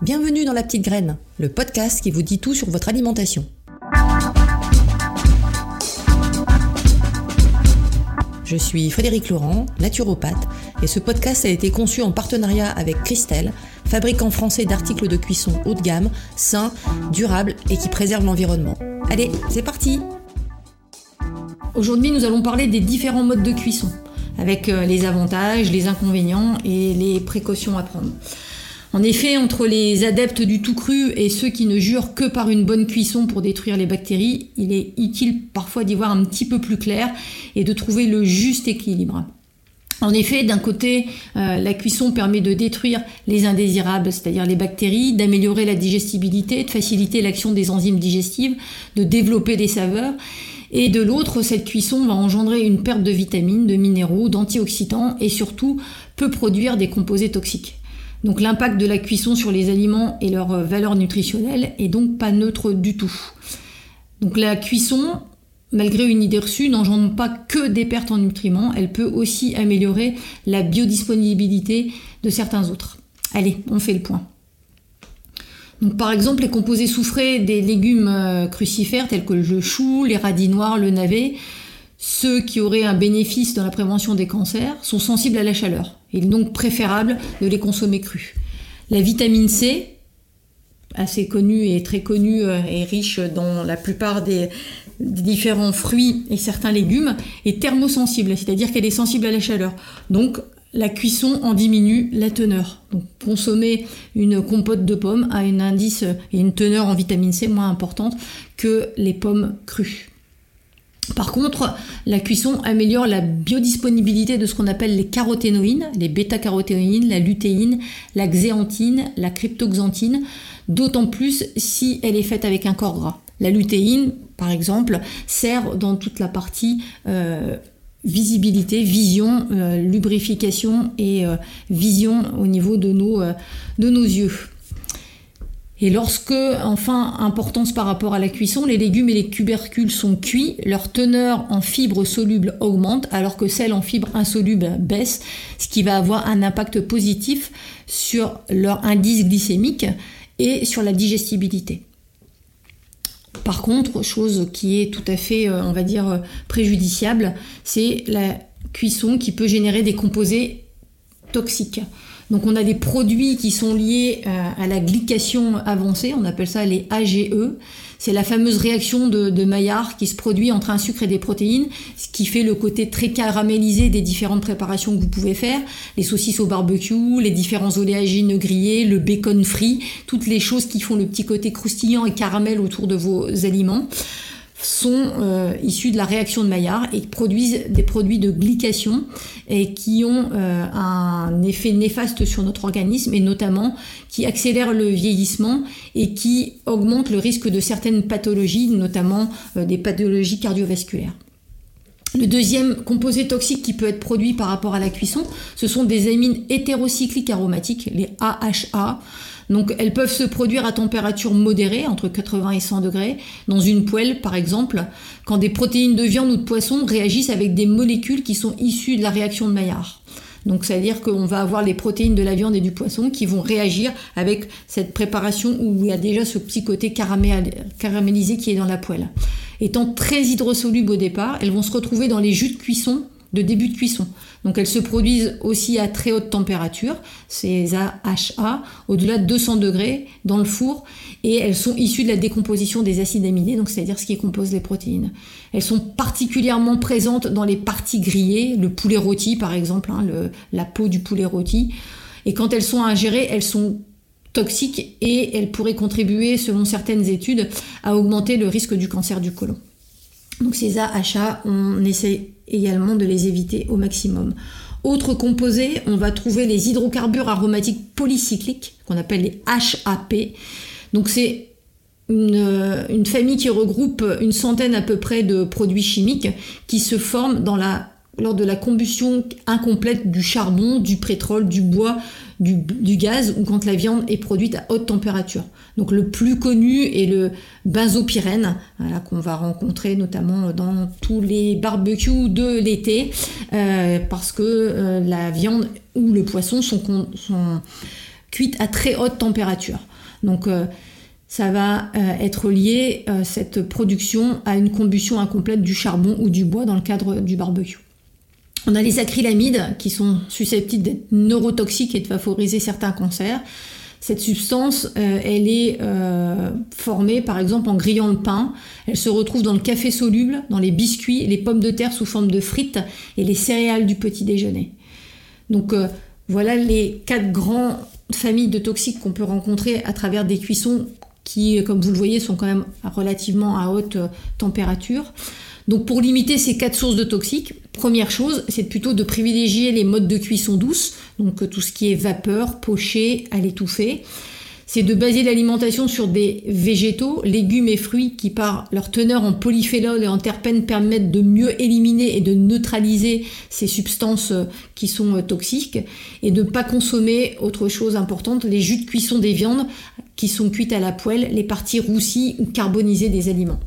Bienvenue dans La Petite Graine, le podcast qui vous dit tout sur votre alimentation. Je suis Frédéric Laurent, naturopathe, et ce podcast a été conçu en partenariat avec Christelle, fabricant français d'articles de cuisson haut de gamme, sains, durables et qui préservent l'environnement. Allez, c'est parti Aujourd'hui, nous allons parler des différents modes de cuisson, avec euh, les avantages, les inconvénients et les précautions à prendre. En effet, entre les adeptes du tout cru et ceux qui ne jurent que par une bonne cuisson pour détruire les bactéries, il est utile parfois d'y voir un petit peu plus clair et de trouver le juste équilibre. En effet, d'un côté, euh, la cuisson permet de détruire les indésirables, c'est-à-dire les bactéries, d'améliorer la digestibilité, de faciliter l'action des enzymes digestives, de développer des saveurs. Et de l'autre, cette cuisson va engendrer une perte de vitamines, de minéraux, d'antioxydants et surtout peut produire des composés toxiques. Donc l'impact de la cuisson sur les aliments et leur valeur nutritionnelle est donc pas neutre du tout. Donc la cuisson, malgré une idée reçue, n'engendre pas que des pertes en nutriments, elle peut aussi améliorer la biodisponibilité de certains autres. Allez, on fait le point. Donc, par exemple, les composés soufrés des légumes euh, crucifères tels que le chou, les radis noirs, le navet, ceux qui auraient un bénéfice dans la prévention des cancers, sont sensibles à la chaleur. Il est donc préférable de les consommer crus. La vitamine C, assez connue et très connue euh, et riche dans la plupart des, différents fruits et certains légumes, est thermosensible, c'est-à-dire qu'elle est sensible à la chaleur. Donc la cuisson en diminue la teneur. Donc consommer une compote de pommes a un indice et une teneur en vitamine C moins importante que les pommes crues. Par contre, la cuisson améliore la biodisponibilité de ce qu'on appelle les caroténoïdes, les bêta-caroténoïdes, la lutéine, la xéantine, la cryptoxanthine, d'autant plus si elle est faite avec un corps gras. La lutéine, par exemple, sert dans toute la partie euh, visibilité, vision, euh, lubrification et euh, vision au niveau de nos, de nos yeux. Et lorsque, enfin, importance par rapport à la cuisson, les légumes et les tubercules sont cuits, leur teneur en fibres solubles augmente alors que celle en fibres insolubles baisse, ce qui va avoir un impact positif sur leur indice glycémique et sur la digestibilité. Par contre, chose qui est tout à fait, euh, on va dire, préjudiciable, c'est la cuisson qui peut générer des composés toxiques. Donc on a des produits qui sont liés euh, à la glycation avancée, on appelle ça les AGE. C'est la fameuse réaction de, Maillard qui se produit entre un sucre et des protéines, ce qui fait le côté très caramélisé des différentes préparations que vous pouvez faire, les saucisses au barbecue, les différents oléagineux grillés, le bacon frit, toutes les choses qui font le petit côté croustillant et caramel autour de vos aliments sont euh, issus de la réaction de Maillard et produisent des produits de glycation et qui ont euh, un effet néfaste sur notre organisme et notamment qui accélèrent le vieillissement et qui augmentent le risque de certaines pathologies, notamment euh, des pathologies cardiovasculaires. Le deuxième composé toxique qui peut être produit par rapport à la cuisson, ce sont des amines hétérocycliques aromatiques, les AHA. Donc elles peuvent se produire à température modérée, entre 80 et 100 degrés, dans une poêle par exemple, quand des protéines de viande ou de poisson réagissent avec des molécules qui sont issues de la réaction de Maillard. Donc ça veut dire qu'on va avoir les protéines de la viande et du poisson qui vont réagir avec cette préparation où il y a déjà ce petit côté caramélisé qui est dans la poêle. Étant très hydrosolubles au départ, elles vont se retrouver dans les jus de cuisson de début de cuisson. Donc elles se produisent aussi à très haute température, ces AHA, au-delà de 200 degrés dans le four, et elles sont issues de la décomposition des acides aminés, donc c'est-à-dire ce qui compose les protéines. Elles sont particulièrement présentes dans les parties grillées, le poulet rôti par exemple, hein, la peau du poulet rôti, et quand elles sont ingérées, elles sont toxiques et elles pourraient contribuer, selon certaines études, à augmenter le risque du cancer du côlon. Donc ces AHA, on essaie également de les éviter au maximum. Autres composés, on va trouver les hydrocarbures aromatiques polycycliques, qu'on appelle les HAP. Donc c'est une, famille qui regroupe une centaine à peu près de produits chimiques qui se forment dans la, lors de la combustion incomplète du charbon, du pétrole, du bois, du, gaz ou quand la viande est produite à haute température. Donc le plus connu est le benzopyrène, qu'on va rencontrer notamment dans tous les barbecues de l'été, euh, parce que euh, la viande ou le poisson sont, sont cuite à très haute température. Donc ça va être lié, cette production, à une combustion incomplète du charbon ou du bois dans le cadre du barbecue. On a les acrylamides qui sont susceptibles d'être neurotoxiques et de favoriser certains cancers. Cette substance, euh, elle est euh, formée par exemple en grillant le pain. Elle se retrouve dans le café soluble, dans les biscuits, les pommes de terre sous forme de frites et les céréales du petit déjeuner. Donc euh, voilà les quatre grandes familles de toxiques qu'on peut rencontrer à travers des cuissons qui, comme vous le voyez, sont quand même relativement à haute température. Donc pour limiter ces quatre sources de toxiques, première chose, c'est plutôt de privilégier les modes de cuisson douce, donc euh, tout ce qui est vapeur, poché, à l'étouffer. C'est de baser l'alimentation sur des végétaux, légumes et fruits qui, par leur teneur en polyphénol et en terpènes, permettent de mieux éliminer et de neutraliser ces substances euh, qui sont euh, toxiques. Et de ne pas consommer, autre chose importante, les jus de cuisson des viandes qui sont cuites à la poêle, les parties roussies ou carbonisées des aliments.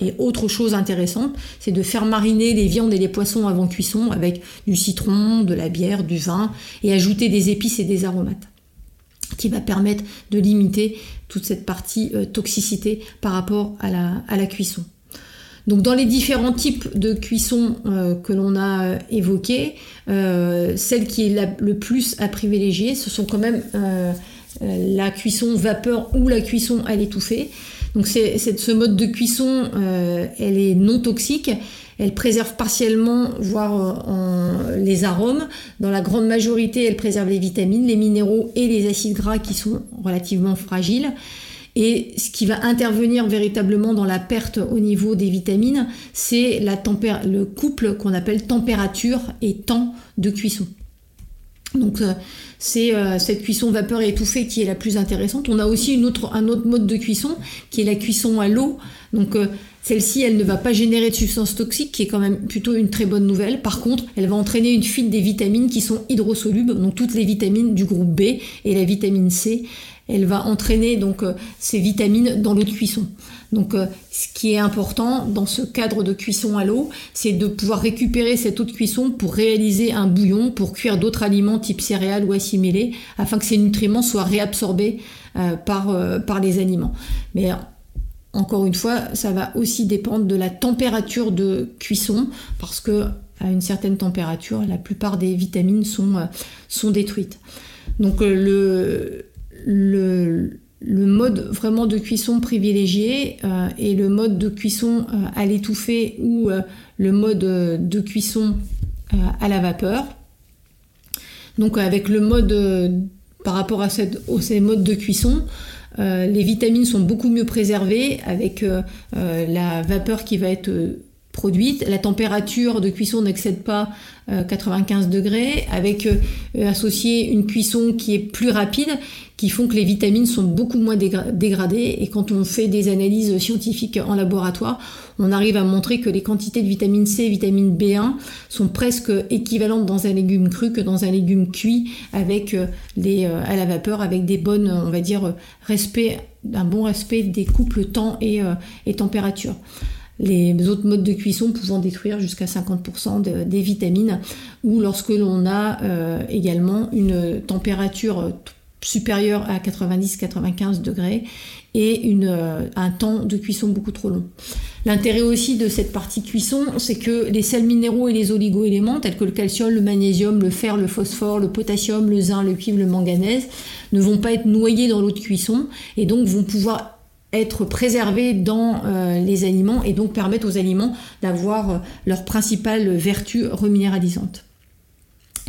Et autre chose intéressante, c'est de faire mariner les viandes et les poissons avant cuisson avec du citron, de la bière, du vin et ajouter des épices et des aromates qui va permettre de limiter toute cette partie euh, toxicité par rapport à la, cuisson. Donc dans les différents types de cuisson euh, que l'on a euh, évoqués, celle qui est le plus à privilégier, ce sont quand même la cuisson vapeur ou la cuisson à l'étouffée. Donc c'est, ce mode de cuisson, euh, elle est non toxique. Elle préserve partiellement, voire euh, les arômes. Dans la grande majorité, elle préserve les vitamines, les minéraux et les acides gras qui sont relativement fragiles. Et ce qui va intervenir véritablement dans la perte au niveau des vitamines, c'est le couple qu'on appelle température et temps de cuisson. Donc euh, c'est euh, cette cuisson vapeur étouffée qui est la plus intéressante. On a aussi une autre, un autre mode de cuisson qui est la cuisson à l'eau. Donc euh, celle-ci, elle ne va pas générer de substances toxiques, qui est quand même plutôt une très bonne nouvelle. Par contre, elle va entraîner une fuite des vitamines qui sont hydrosolubles, donc toutes les vitamines du groupe B et la vitamine C. Elle va entraîner donc ces vitamines dans l'eau de cuisson. Donc euh, ce qui est important dans ce cadre de cuisson à l'eau, c'est de pouvoir récupérer cette eau de cuisson pour réaliser un bouillon, pour cuire d'autres aliments type céréales ou assimilés, afin que ces nutriments soient réabsorbés euh, par, euh, par les aliments. Mais encore une fois, ça va aussi dépendre de la température de cuisson, parce que à une certaine température, la plupart des vitamines sont, sont détruites. Donc le, le le mode vraiment de cuisson privilégié euh, et le mode de cuisson euh, à l'étouffée ou euh, le mode de cuisson à la vapeur. Donc avec le mode par rapport à cette, ces modes de cuisson, les vitamines sont beaucoup mieux préservées avec la vapeur qui va être produite. La température de cuisson n'excède pas 95 degrés, avec associé une cuisson qui est plus rapide, qui font que les vitamines sont beaucoup moins dégradées. Et quand on fait des analyses scientifiques en laboratoire, on arrive à montrer que les quantités de vitamine C et vitamine B1 sont presque équivalentes dans un légume cru que dans un légume cuit euh, euh, à la vapeur, avec des bonnes, on va dire, respect, un bon respect des couples temps euh, et température les autres modes de cuisson pouvant détruire jusqu'à 50% des vitamines, ou lorsque l'on a également une température supérieur à 90-95 degrés et euh, un temps de cuisson beaucoup trop long. L'intérêt aussi de cette partie cuisson, c'est que les sels minéraux et les oligoéléments, tels que le calcium, le magnésium, le fer, le phosphore, le potassium, le zinc, le cuivre, le manganèse, ne vont pas être noyés dans l'eau de cuisson et donc vont pouvoir être préservés dans euh, les aliments et donc permettre aux aliments d'avoir euh, leur principale vertu reminéralisante.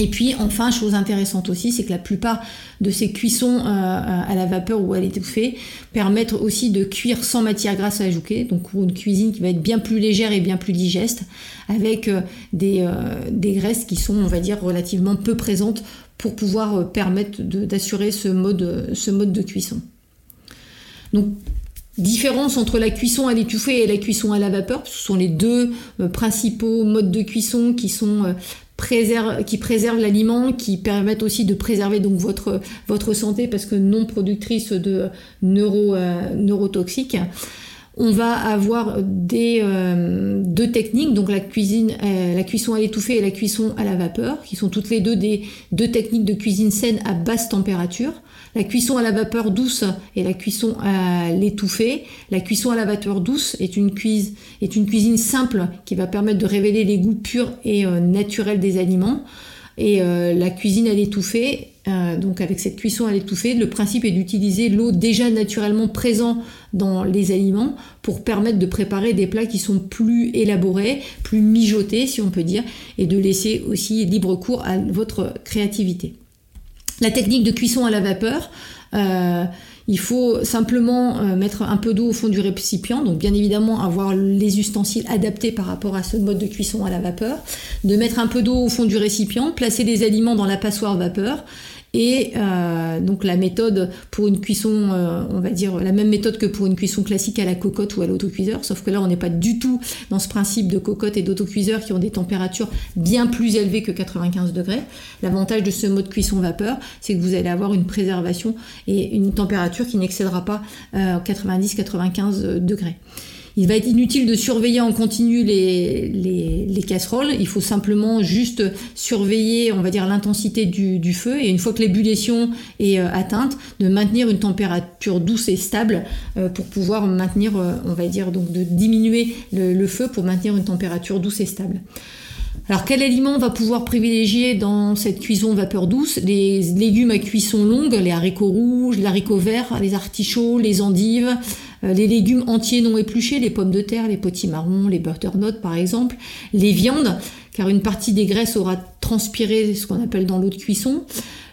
Et puis enfin, chose intéressante aussi, c'est que la plupart de ces cuissons euh, à la vapeur ou à l'étouffée permettent aussi de cuire sans matière grasse à ajouter, donc une cuisine qui va être bien plus légère et bien plus digeste, avec des, des graisses qui sont, on va dire, relativement peu présentes pour pouvoir permettre d'assurer ce mode, ce mode de cuisson. Donc différence entre la cuisson à l'étouffée et la cuisson à la vapeur. Ce sont les deux principaux modes de cuisson qui sont qui préservent l'aliment, qui permettent aussi de préserver donc votre, votre santé parce que non productrice de neuro, euh, neurotoxiques. On va avoir des, euh, deux techniques, donc la cuisine, euh, la cuisson à l'étouffée et la cuisson à la vapeur, qui sont toutes les deux des deux techniques de cuisine saine à basse température. La cuisson à la vapeur douce et la cuisson à l'étouffée. La cuisson à la vapeur douce est une, cuise, est une cuisine simple qui va permettre de révéler les goûts purs et euh, naturels des aliments. Et la cuisine à l'étouffée euh, donc avec cette cuisson à l'étouffée, le principe est d'utiliser l'eau déjà naturellement présente dans les aliments pour permettre de préparer des plats qui sont plus élaborés, plus mijotés si on peut dire, et de laisser aussi libre cours à votre créativité. La technique de cuisson à la vapeur, euh, il faut simplement euh, mettre un peu d'eau au fond du récipient, donc bien évidemment avoir les ustensiles adaptés par rapport à ce mode de cuisson à la vapeur, de mettre un peu d'eau au fond du récipient, placer les aliments dans la passoire vapeur et euh, donc la méthode pour une cuisson, euh, on va dire la même méthode que pour une cuisson classique à la cocotte ou à l'autocuiseur, sauf que là on n'est pas du tout dans ce principe de cocotte et d'autocuiseur qui ont des températures bien plus élevées que 95 degrés. L'avantage de ce mode cuisson vapeur, c'est que vous allez avoir une préservation et une température qui n'excédera pas 90-95 euh, degrés. Il va être inutile de surveiller en continu les, les, casseroles. Il faut simplement juste surveiller, on va dire, l'intensité du, feu. Et une fois que l'ébullition est euh, atteinte, de maintenir une température douce et stable euh, pour pouvoir maintenir, euh, on va dire, donc de diminuer le, feu pour maintenir une température douce et stable. Alors quel aliment va pouvoir privilégier dans cette cuisson vapeur douce? Les légumes à cuisson longue, les haricots rouges, l'haricot vert, les artichauts, les endives, les légumes entiers non épluchés, les pommes de terre, les potimarrons, les butternuts par exemple, les viandes, car une partie des graisses aura transpiré ce qu'on appelle dans l'eau de cuisson,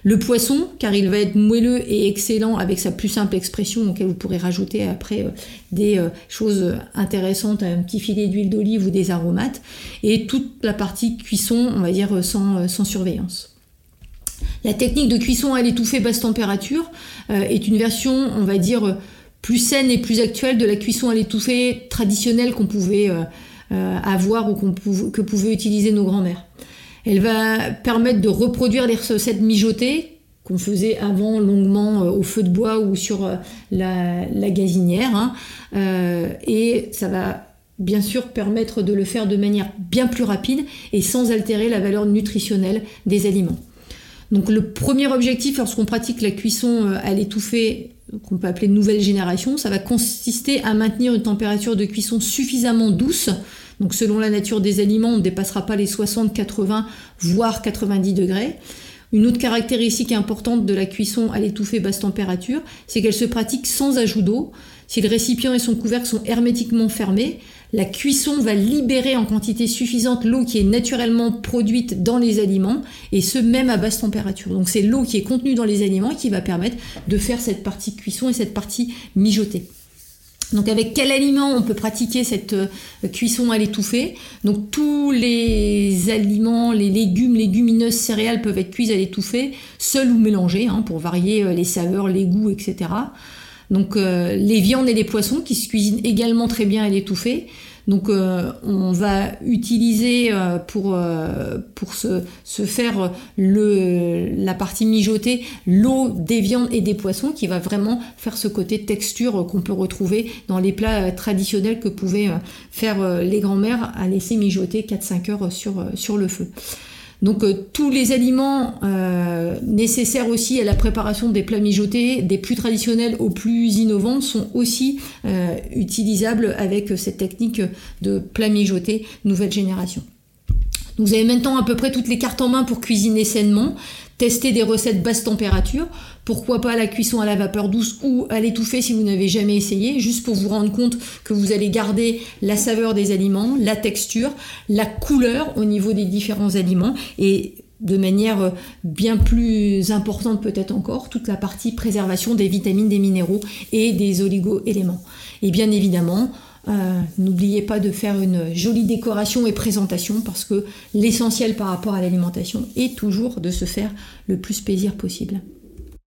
le poisson, car il va être moelleux et excellent avec sa plus simple expression, auquel vous pourrez rajouter après euh, des euh, choses intéressantes, un petit filet d'huile d'olive ou des aromates, et toute la partie cuisson, on va dire, sans surveillance. La technique de cuisson à l'étouffée basse température est une version, on va dire, plus saine et plus actuelle de la cuisson à l'étouffée traditionnelle qu'on pouvait euh, euh, avoir ou que pouvaient utiliser nos grands-mères. Elle va permettre de reproduire les recettes mijotées qu'on faisait avant longuement euh, au feu de bois ou sur la, gazinière. Hein. et ça va bien sûr permettre de le faire de manière bien plus rapide et sans altérer la valeur nutritionnelle des aliments. Donc le premier objectif lorsqu'on pratique la cuisson à l'étouffée qu'on peut appeler nouvelle génération, ça va consister à maintenir une température de cuisson suffisamment douce. Donc selon la nature des aliments, on ne dépassera pas les 60, 80, voire 90 degrés. Une autre caractéristique importante de la cuisson à l'étouffée basse température, c'est qu'elle se pratique sans ajout d'eau. Si le récipient et son couvercle sont hermétiquement fermés, la cuisson va libérer en quantité suffisante l'eau qui est naturellement produite dans les aliments, et ce même à basse température. Donc c'est l'eau qui est contenue dans les aliments qui va permettre de faire cette partie cuisson et cette partie mijotée. Donc avec quel aliment on peut pratiquer cette euh, cuisson à l'étouffée Donc tous les aliments, les légumes, légumineuses, céréales peuvent être cuits à l'étouffée, seuls ou mélangés, hein, pour varier euh, les saveurs, les goûts, etc. Donc euh, les viandes et les poissons qui se cuisinent également très bien à l'étouffée. Donc euh, on va utiliser euh, pour, pour se, se, faire le, la partie mijotée l'eau des viandes et des poissons qui va vraiment faire ce côté texture qu'on peut retrouver dans les plats traditionnels que pouvaient faire les grands-mères à laisser mijoter 4-5 heures sur, sur le feu. Donc euh, tous les aliments euh, nécessaires aussi à la préparation des plats mijotés, des plus traditionnels aux plus innovants, sont aussi euh, utilisables avec cette technique de plat mijoté nouvelle génération. vous avez maintenant à peu près toutes les cartes en main pour cuisiner sainement, tester des recettes basse température. Pourquoi pas la cuisson à la vapeur douce ou à l'étouffer si vous n'avez jamais essayé, juste pour vous rendre compte que vous allez garder la saveur des aliments, la texture, la couleur au niveau des différents aliments et de manière bien plus importante peut-être encore, toute la partie préservation des vitamines, des minéraux et des oligo-éléments. Et bien évidemment, euh, n'oubliez pas de faire une jolie décoration et présentation parce que l'essentiel par rapport à l'alimentation est toujours de se faire le plus plaisir possible.